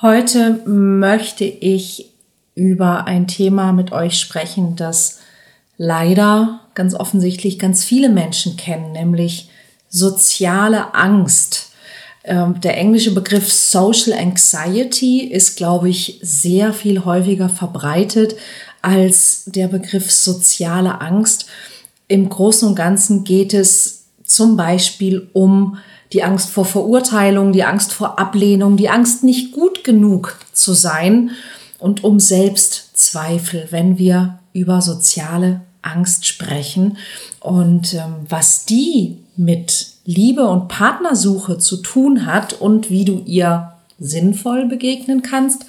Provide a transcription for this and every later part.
Heute möchte ich über ein Thema mit euch sprechen, das leider ganz offensichtlich ganz viele Menschen kennen, nämlich soziale Angst. Ähm, der englische Begriff Social Anxiety ist, glaube ich, sehr viel häufiger verbreitet als der Begriff soziale Angst. Im Großen und Ganzen geht es zum Beispiel um die Angst vor Verurteilung, die Angst vor Ablehnung, die Angst nicht gut genug zu sein und um Selbstzweifel, wenn wir über soziale Angst sprechen und ähm, was die mit Liebe und Partnersuche zu tun hat und wie du ihr sinnvoll begegnen kannst,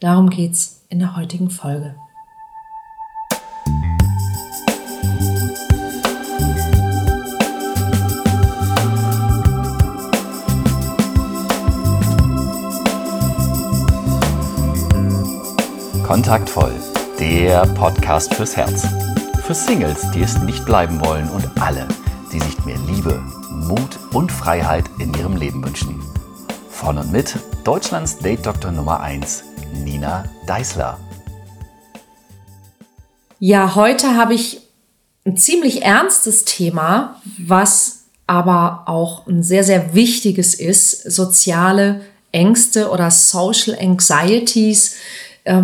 darum geht's in der heutigen Folge. Kontaktvoll, der Podcast fürs Herz. Für Singles, die es nicht bleiben wollen und alle, die sich mehr Liebe, Mut und Freiheit in ihrem Leben wünschen. Von und mit Deutschlands Date-Doktor Nummer 1, Nina Deißler. Ja, heute habe ich ein ziemlich ernstes Thema, was aber auch ein sehr, sehr wichtiges ist. Soziale Ängste oder Social Anxieties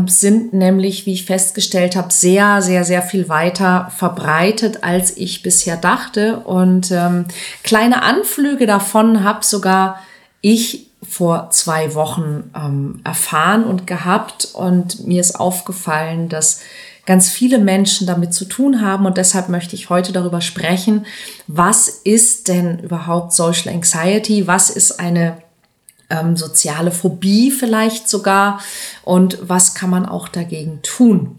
sind nämlich, wie ich festgestellt habe, sehr, sehr, sehr viel weiter verbreitet, als ich bisher dachte. Und ähm, kleine Anflüge davon habe sogar ich vor zwei Wochen ähm, erfahren und gehabt. Und mir ist aufgefallen, dass ganz viele Menschen damit zu tun haben. Und deshalb möchte ich heute darüber sprechen, was ist denn überhaupt Social Anxiety? Was ist eine ähm, soziale Phobie vielleicht sogar und was kann man auch dagegen tun.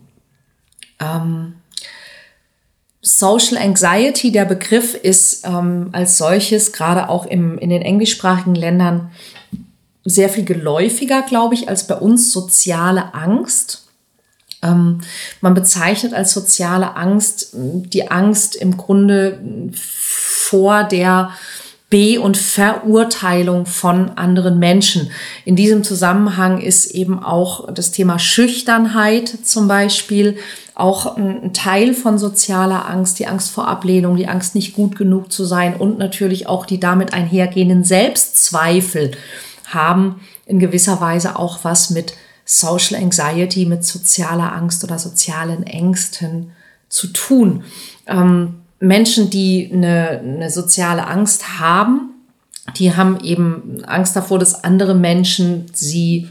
Ähm, Social Anxiety, der Begriff ist ähm, als solches gerade auch im, in den englischsprachigen Ländern sehr viel geläufiger, glaube ich, als bei uns soziale Angst. Ähm, man bezeichnet als soziale Angst die Angst im Grunde vor der Be- und Verurteilung von anderen Menschen. In diesem Zusammenhang ist eben auch das Thema Schüchternheit zum Beispiel auch ein Teil von sozialer Angst, die Angst vor Ablehnung, die Angst nicht gut genug zu sein und natürlich auch die damit einhergehenden Selbstzweifel haben in gewisser Weise auch was mit Social Anxiety, mit sozialer Angst oder sozialen Ängsten zu tun. Ähm, Menschen, die eine, eine soziale Angst haben, die haben eben Angst davor, dass andere Menschen sie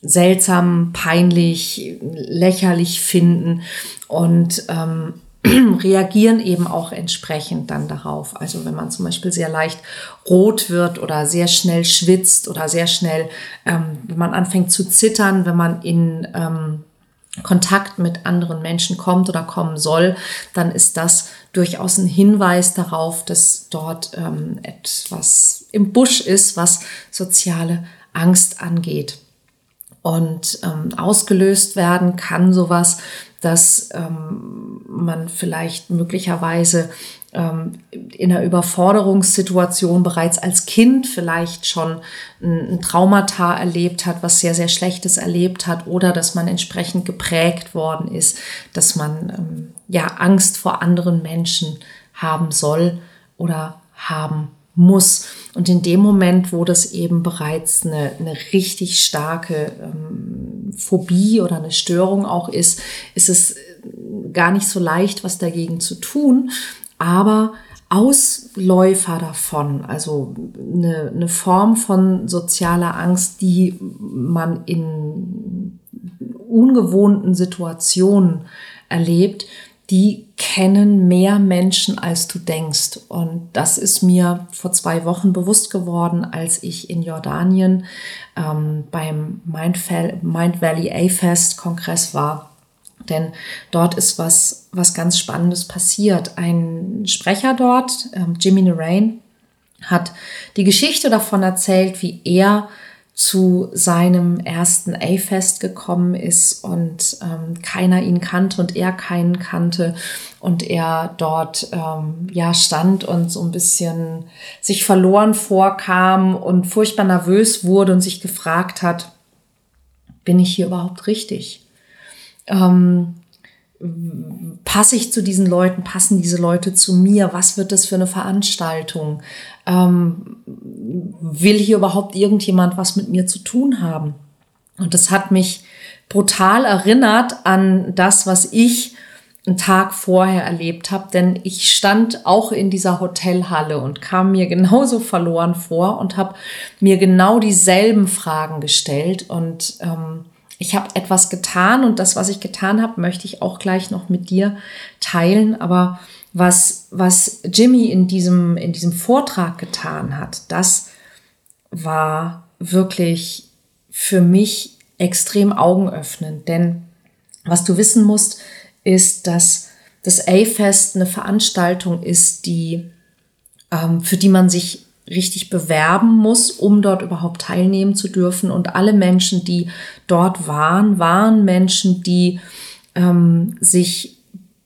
seltsam, peinlich, lächerlich finden und ähm, reagieren eben auch entsprechend dann darauf. Also wenn man zum Beispiel sehr leicht rot wird oder sehr schnell schwitzt oder sehr schnell, ähm, wenn man anfängt zu zittern, wenn man in ähm, Kontakt mit anderen Menschen kommt oder kommen soll, dann ist das durchaus ein Hinweis darauf, dass dort ähm, etwas im Busch ist, was soziale Angst angeht. Und ähm, ausgelöst werden kann sowas, dass ähm, man vielleicht möglicherweise in einer Überforderungssituation bereits als Kind vielleicht schon ein, Traumata erlebt hat, was sehr, sehr Schlechtes erlebt hat oder dass man entsprechend geprägt worden ist, dass man ähm, ja Angst vor anderen Menschen haben soll oder haben muss. Und in dem Moment, wo das eben bereits eine, eine richtig starke ähm, Phobie oder eine Störung auch ist, ist es gar nicht so leicht, was dagegen zu tun aber Ausläufer davon, also eine, eine Form von sozialer Angst, die man in ungewohnten Situationen erlebt, die kennen mehr Menschen, als du denkst. Und das ist mir vor zwei Wochen bewusst geworden, als ich in Jordanien ähm, beim Mind, Mind Valley A-Fest Kongress war denn dort ist was, was ganz Spannendes passiert. Ein Sprecher dort, ähm, Jimmy Narain, hat die Geschichte davon erzählt, wie er zu seinem ersten A-Fest gekommen ist und ähm, keiner ihn kannte und er keinen kannte und er dort ähm, ja stand und so ein bisschen sich verloren vorkam und furchtbar nervös wurde und sich gefragt hat, Bin ich hier überhaupt richtig? Ähm, passe ich zu diesen Leuten? Passen diese Leute zu mir? Was wird das für eine Veranstaltung? Ähm, will hier überhaupt irgendjemand was mit mir zu tun haben? Und das hat mich brutal erinnert an das, was ich einen Tag vorher erlebt habe, denn ich stand auch in dieser Hotelhalle und kam mir genauso verloren vor und habe mir genau dieselben Fragen gestellt und ähm, ich habe etwas getan und das, was ich getan habe, möchte ich auch gleich noch mit dir teilen. Aber was, was Jimmy in diesem, in diesem Vortrag getan hat, das war wirklich für mich extrem augenöffnend. Denn was du wissen musst, ist, dass das A-Fest eine Veranstaltung ist, die, ähm, für die man sich richtig bewerben muss, um dort überhaupt teilnehmen zu dürfen. Und alle Menschen, die dort waren, waren Menschen, die ähm, sich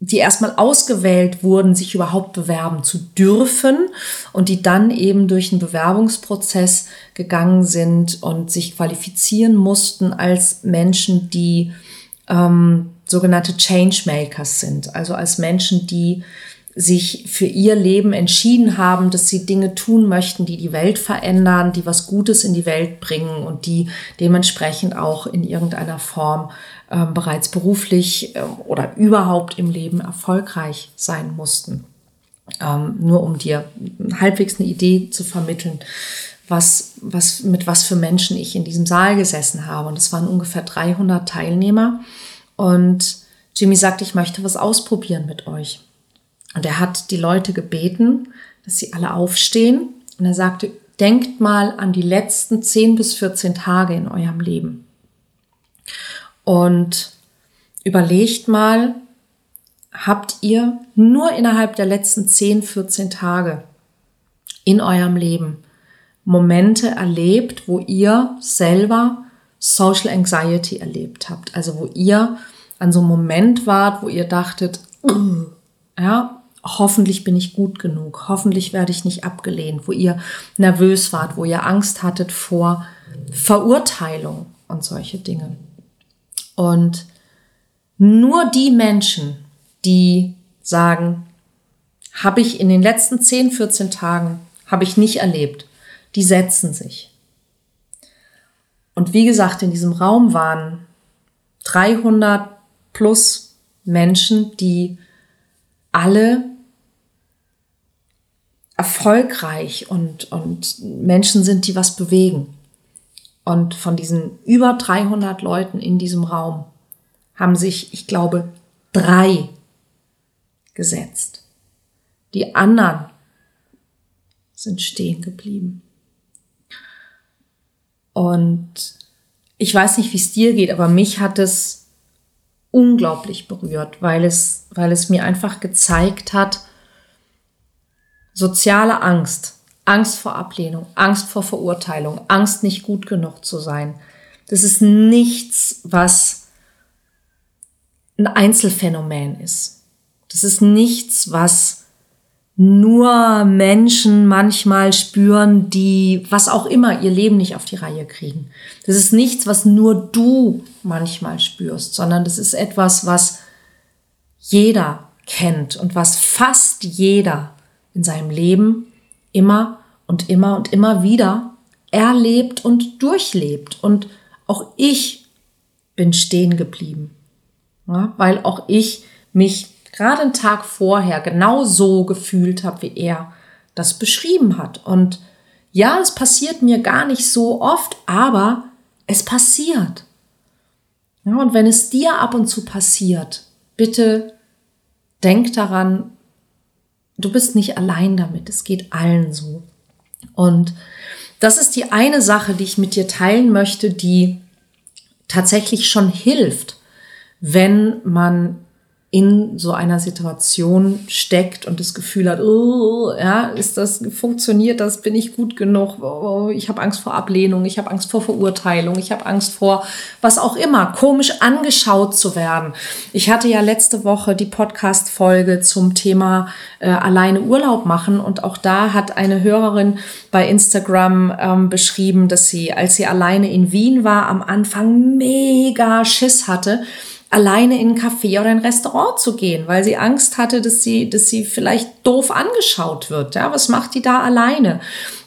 die erstmal ausgewählt wurden, sich überhaupt bewerben zu dürfen und die dann eben durch einen Bewerbungsprozess gegangen sind und sich qualifizieren mussten als Menschen, die ähm, sogenannte Changemakers sind, also als Menschen, die sich für ihr Leben entschieden haben, dass sie Dinge tun möchten, die die Welt verändern, die was Gutes in die Welt bringen und die dementsprechend auch in irgendeiner Form äh, bereits beruflich äh, oder überhaupt im Leben erfolgreich sein mussten. Ähm, nur um dir halbwegs eine Idee zu vermitteln, was, was, mit was für Menschen ich in diesem Saal gesessen habe. Und es waren ungefähr 300 Teilnehmer. Und Jimmy sagte, ich möchte was ausprobieren mit euch. Und er hat die Leute gebeten, dass sie alle aufstehen. Und er sagte, denkt mal an die letzten 10 bis 14 Tage in eurem Leben. Und überlegt mal, habt ihr nur innerhalb der letzten 10, 14 Tage in eurem Leben Momente erlebt, wo ihr selber Social Anxiety erlebt habt. Also wo ihr an so einem Moment wart, wo ihr dachtet, ja, hoffentlich bin ich gut genug, hoffentlich werde ich nicht abgelehnt, wo ihr nervös wart, wo ihr Angst hattet vor Verurteilung und solche Dinge. Und nur die Menschen, die sagen, habe ich in den letzten 10, 14 Tagen, habe ich nicht erlebt, die setzen sich. Und wie gesagt, in diesem Raum waren 300 plus Menschen, die alle erfolgreich und, und Menschen sind, die was bewegen. Und von diesen über 300 Leuten in diesem Raum haben sich, ich glaube, drei gesetzt. Die anderen sind stehen geblieben. Und ich weiß nicht, wie es dir geht, aber mich hat es unglaublich berührt, weil es, weil es mir einfach gezeigt hat, soziale Angst, Angst vor Ablehnung, Angst vor Verurteilung, Angst nicht gut genug zu sein. Das ist nichts, was ein Einzelfenomen ist. Das ist nichts, was nur Menschen manchmal spüren, die was auch immer ihr Leben nicht auf die Reihe kriegen. Das ist nichts, was nur du manchmal spürst, sondern das ist etwas, was jeder kennt und was fast jeder in seinem Leben immer und immer und immer wieder erlebt und durchlebt. Und auch ich bin stehen geblieben, ja, weil auch ich mich gerade einen Tag vorher genau so gefühlt habe, wie er das beschrieben hat. Und ja, es passiert mir gar nicht so oft, aber es passiert. Ja, und wenn es dir ab und zu passiert, bitte denk daran, du bist nicht allein damit. Es geht allen so. Und das ist die eine Sache, die ich mit dir teilen möchte, die tatsächlich schon hilft, wenn man in so einer Situation steckt und das Gefühl hat, oh, ja, ist das funktioniert das, bin ich gut genug? Oh, ich habe Angst vor Ablehnung, ich habe Angst vor Verurteilung, ich habe Angst vor was auch immer, komisch angeschaut zu werden. Ich hatte ja letzte Woche die Podcast Folge zum Thema äh, alleine Urlaub machen und auch da hat eine Hörerin bei Instagram ähm, beschrieben, dass sie als sie alleine in Wien war am Anfang mega Schiss hatte alleine in ein Café oder ein Restaurant zu gehen, weil sie Angst hatte, dass sie, dass sie vielleicht doof angeschaut wird. Ja, was macht die da alleine?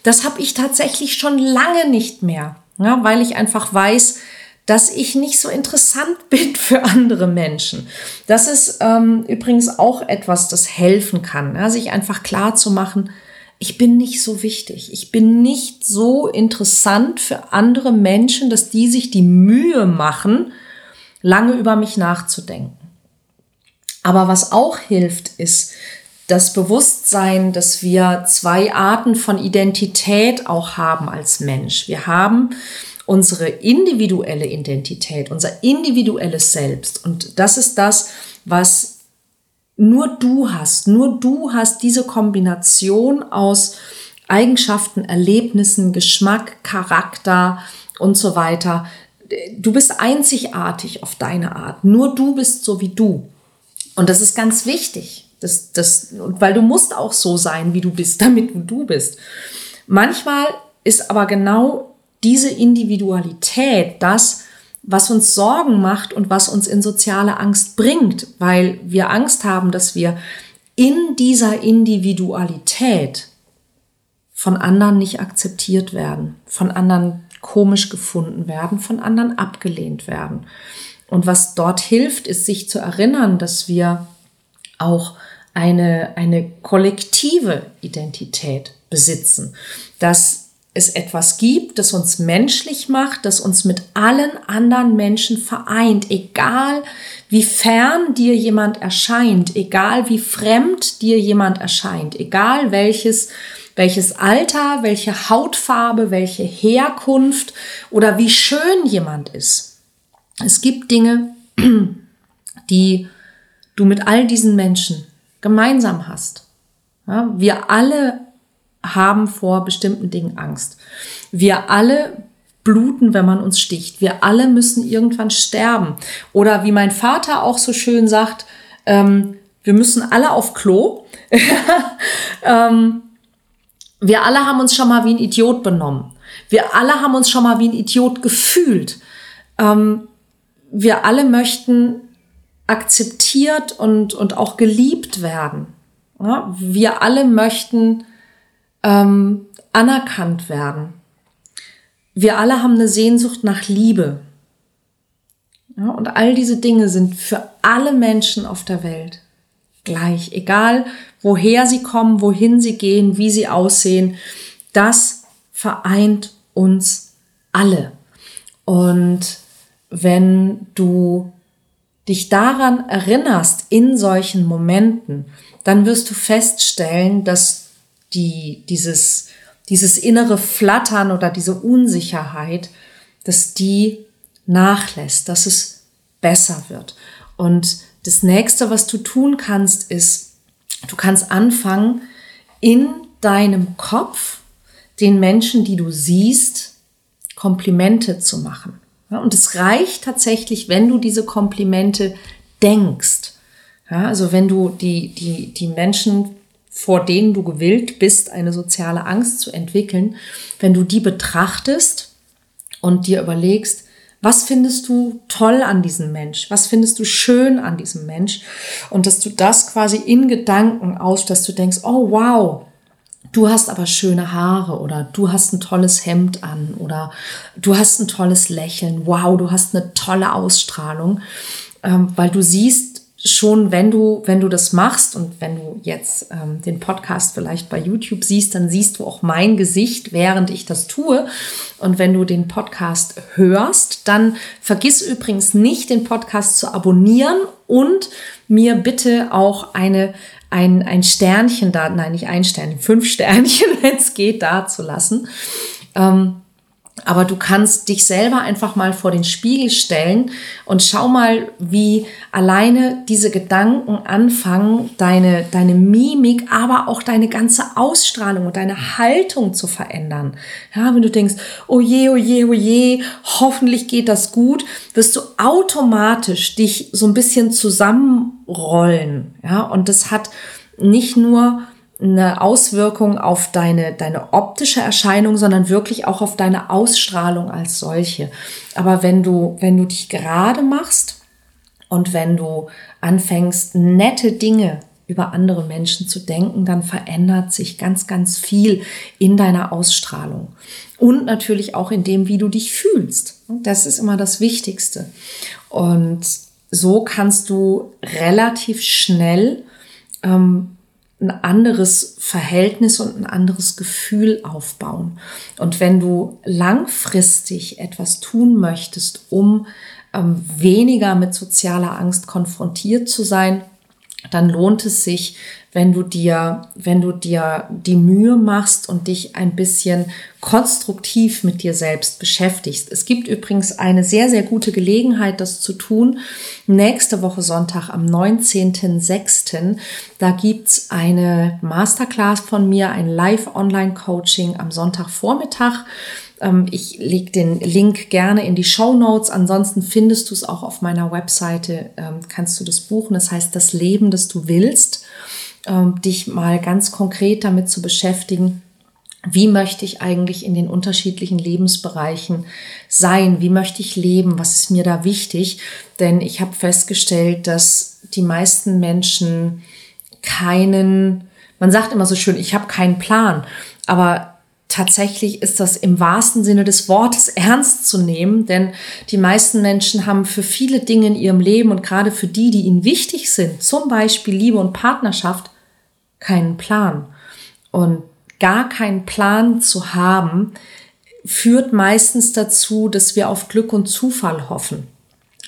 Das habe ich tatsächlich schon lange nicht mehr, ja, weil ich einfach weiß, dass ich nicht so interessant bin für andere Menschen. Das ist ähm, übrigens auch etwas, das helfen kann, ja, sich einfach klar zu machen, ich bin nicht so wichtig. Ich bin nicht so interessant für andere Menschen, dass die sich die Mühe machen, lange über mich nachzudenken. Aber was auch hilft, ist das Bewusstsein, dass wir zwei Arten von Identität auch haben als Mensch. Wir haben unsere individuelle Identität, unser individuelles Selbst. Und das ist das, was nur du hast. Nur du hast diese Kombination aus Eigenschaften, Erlebnissen, Geschmack, Charakter und so weiter, du bist einzigartig auf deine Art. Nur du bist so wie du. Und das ist ganz wichtig. Das, das, weil du musst auch so sein, wie du bist, damit du du bist. Manchmal ist aber genau diese Individualität das, was uns Sorgen macht und was uns in soziale Angst bringt, weil wir Angst haben, dass wir in dieser Individualität von anderen nicht akzeptiert werden, von anderen komisch gefunden werden, von anderen abgelehnt werden. Und was dort hilft, ist sich zu erinnern, dass wir auch eine, eine kollektive Identität besitzen, dass es etwas gibt, das uns menschlich macht, das uns mit allen anderen Menschen vereint, egal wie fern dir jemand erscheint, egal wie fremd dir jemand erscheint, egal welches welches Alter, welche Hautfarbe, welche Herkunft oder wie schön jemand ist. Es gibt Dinge, die du mit all diesen Menschen gemeinsam hast. Ja, wir alle haben vor bestimmten Dingen Angst. Wir alle bluten, wenn man uns sticht. Wir alle müssen irgendwann sterben. Oder wie mein Vater auch so schön sagt, ähm, wir müssen alle auf Klo. ähm, wir alle haben uns schon mal wie ein Idiot benommen. Wir alle haben uns schon mal wie ein Idiot gefühlt. Ähm, wir alle möchten akzeptiert und, und auch geliebt werden. Ja? Wir alle möchten ähm, anerkannt werden. Wir alle haben eine Sehnsucht nach Liebe. Ja? Und all diese Dinge sind für alle Menschen auf der Welt gleich, egal woher sie kommen, wohin sie gehen, wie sie aussehen, das vereint uns alle. Und wenn du dich daran erinnerst in solchen Momenten, dann wirst du feststellen, dass die, dieses, dieses innere Flattern oder diese Unsicherheit, dass die nachlässt, dass es besser wird. Und das nächste, was du tun kannst, ist, du kannst anfangen, in deinem Kopf den Menschen, die du siehst, Komplimente zu machen. Und es reicht tatsächlich, wenn du diese Komplimente denkst. Ja, also wenn du die, die, die Menschen, vor denen du gewillt bist, eine soziale Angst zu entwickeln, wenn du die betrachtest und dir überlegst, was findest du toll an diesem Mensch? Was findest du schön an diesem Mensch? Und dass du das quasi in Gedanken aus, dass du denkst, oh wow, du hast aber schöne Haare oder du hast ein tolles Hemd an oder du hast ein tolles Lächeln, wow, du hast eine tolle Ausstrahlung, ähm, weil du siehst, schon, wenn du, wenn du das machst und wenn du jetzt ähm, den Podcast vielleicht bei YouTube siehst, dann siehst du auch mein Gesicht, während ich das tue. Und wenn du den Podcast hörst, dann vergiss übrigens nicht, den Podcast zu abonnieren und mir bitte auch eine ein, ein Sternchen da, nein, nicht ein Sternchen, fünf Sternchen, wenn es geht, da zu lassen. Ähm, Aber du kannst dich selber einfach mal vor den Spiegel stellen und schau mal, wie alleine diese Gedanken anfangen, deine, deine Mimik, aber auch deine ganze Ausstrahlung und deine Haltung zu verändern. Ja, wenn du denkst, oh je, oh je, oh je, hoffentlich geht das gut, wirst du automatisch dich so ein bisschen zusammenrollen. Ja, und das hat nicht nur eine Auswirkung auf deine, deine optische Erscheinung, sondern wirklich auch auf deine Ausstrahlung als solche. Aber wenn du, wenn du dich gerade machst und wenn du anfängst, nette Dinge über andere Menschen zu denken, dann verändert sich ganz, ganz viel in deiner Ausstrahlung. Und natürlich auch in dem, wie du dich fühlst. Das ist immer das Wichtigste. Und so kannst du relativ schnell ähm, ein anderes Verhältnis und ein anderes Gefühl aufbauen. Und wenn du langfristig etwas tun möchtest, um ähm, weniger mit sozialer Angst konfrontiert zu sein, dann lohnt es sich, wenn du dir, wenn du dir die Mühe machst und dich ein bisschen konstruktiv mit dir selbst beschäftigst. Es gibt übrigens eine sehr, sehr gute Gelegenheit, das zu tun. Nächste Woche Sonntag am 19.06. Da gibt's eine Masterclass von mir, ein Live-Online-Coaching am Sonntagvormittag. Ähm, ich lege den Link gerne in die Show Notes. Ansonsten findest du es auch auf meiner Webseite, ähm, kannst du das buchen. Das heißt, das Leben, das du willst ähm, dich mal ganz konkret damit zu beschäftigen, wie möchte ich eigentlich in den unterschiedlichen Lebensbereichen sein? Wie möchte ich leben? Was ist mir da wichtig? Denn ich habe festgestellt, dass die meisten Menschen keinen, man sagt immer so schön, ich habe keinen Plan, aber tatsächlich ist das im wahrsten Sinne des Wortes ernst zu nehmen, denn die meisten Menschen haben für viele Dinge in ihrem Leben und gerade für die, die ihnen wichtig sind, zum Beispiel Liebe und Partnerschaft, keinen Plan. Und gar keinen Plan zu haben, führt meistens dazu, dass wir auf Glück und Zufall hoffen.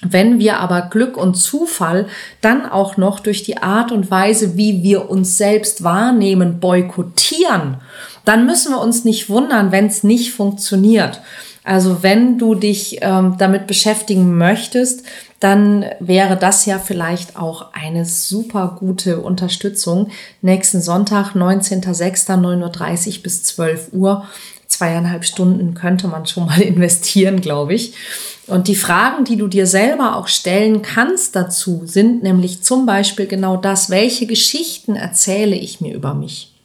Wenn wir aber Glück und Zufall dann auch noch durch die Art und Weise, wie wir uns selbst wahrnehmen, boykottieren, dann müssen wir uns nicht wundern, wenn es nicht funktioniert. Also wenn du dich ähm, damit beschäftigen möchtest, dann wäre das ja vielleicht auch eine super gute Unterstützung. Nächsten Sonntag, 19.06., 9.30 Uhr bis 12 Uhr. Zweieinhalb Stunden könnte man schon mal investieren, glaube ich. Und die Fragen, die du dir selber auch stellen kannst dazu, sind nämlich zum Beispiel genau das, welche Geschichten erzähle ich mir über mich?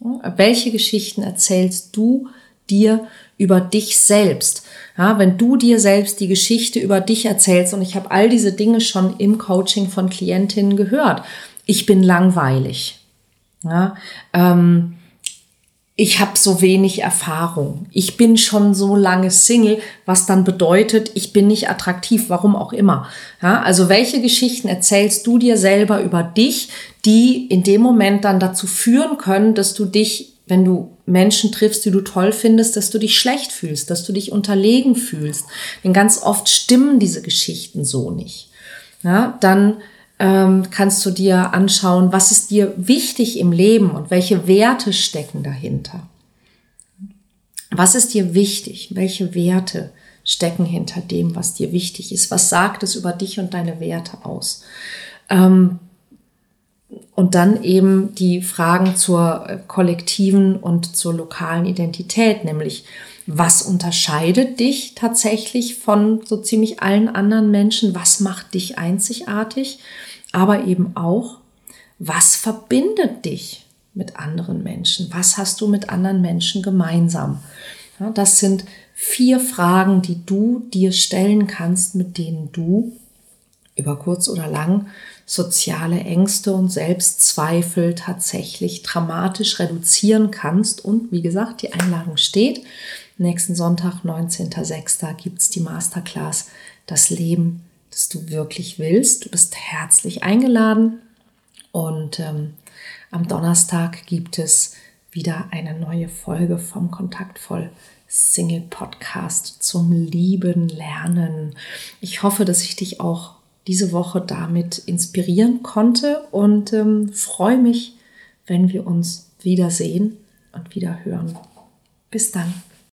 Welche Geschichten erzählst du dir über dich selbst. Ja, wenn du dir selbst die Geschichte über dich erzählst, und ich habe all diese Dinge schon im Coaching von Klientinnen gehört. Ich bin langweilig. Ja, ähm, ich habe so wenig Erfahrung. Ich bin schon so lange Single, was dann bedeutet, ich bin nicht attraktiv, warum auch immer. Ja, also welche Geschichten erzählst du dir selber über dich, die in dem Moment dann dazu führen können, dass du dich wenn du Menschen triffst, die du toll findest, dass du dich schlecht fühlst, dass du dich unterlegen fühlst. Denn ganz oft stimmen diese Geschichten so nicht. Ja, dann ähm, kannst du dir anschauen, was ist dir wichtig im Leben und welche Werte stecken dahinter. Was ist dir wichtig? Welche Werte stecken hinter dem, was dir wichtig ist? Was sagt es über dich und deine Werte aus? Ähm, und dann eben die Fragen zur äh, kollektiven und zur lokalen Identität, nämlich was unterscheidet dich tatsächlich von so ziemlich allen anderen Menschen? Was macht dich einzigartig? Aber eben auch, was verbindet dich mit anderen Menschen? Was hast du mit anderen Menschen gemeinsam? Ja, das sind vier Fragen, die du dir stellen kannst, mit denen du über kurz oder lang soziale Ängste und Selbstzweifel tatsächlich dramatisch reduzieren kannst. Und wie gesagt, die Einladung steht. Nächsten Sonntag, 19.06. gibt es die Masterclass Das Leben, das du wirklich willst. Du bist herzlich eingeladen. Und ähm, am Donnerstag gibt es wieder eine neue Folge vom Kontaktvoll Single Podcast zum lieben Lernen. Ich hoffe, dass ich dich auch diese Woche damit inspirieren konnte und ähm, freue mich, wenn wir uns wiedersehen und wieder hören. Bis dann.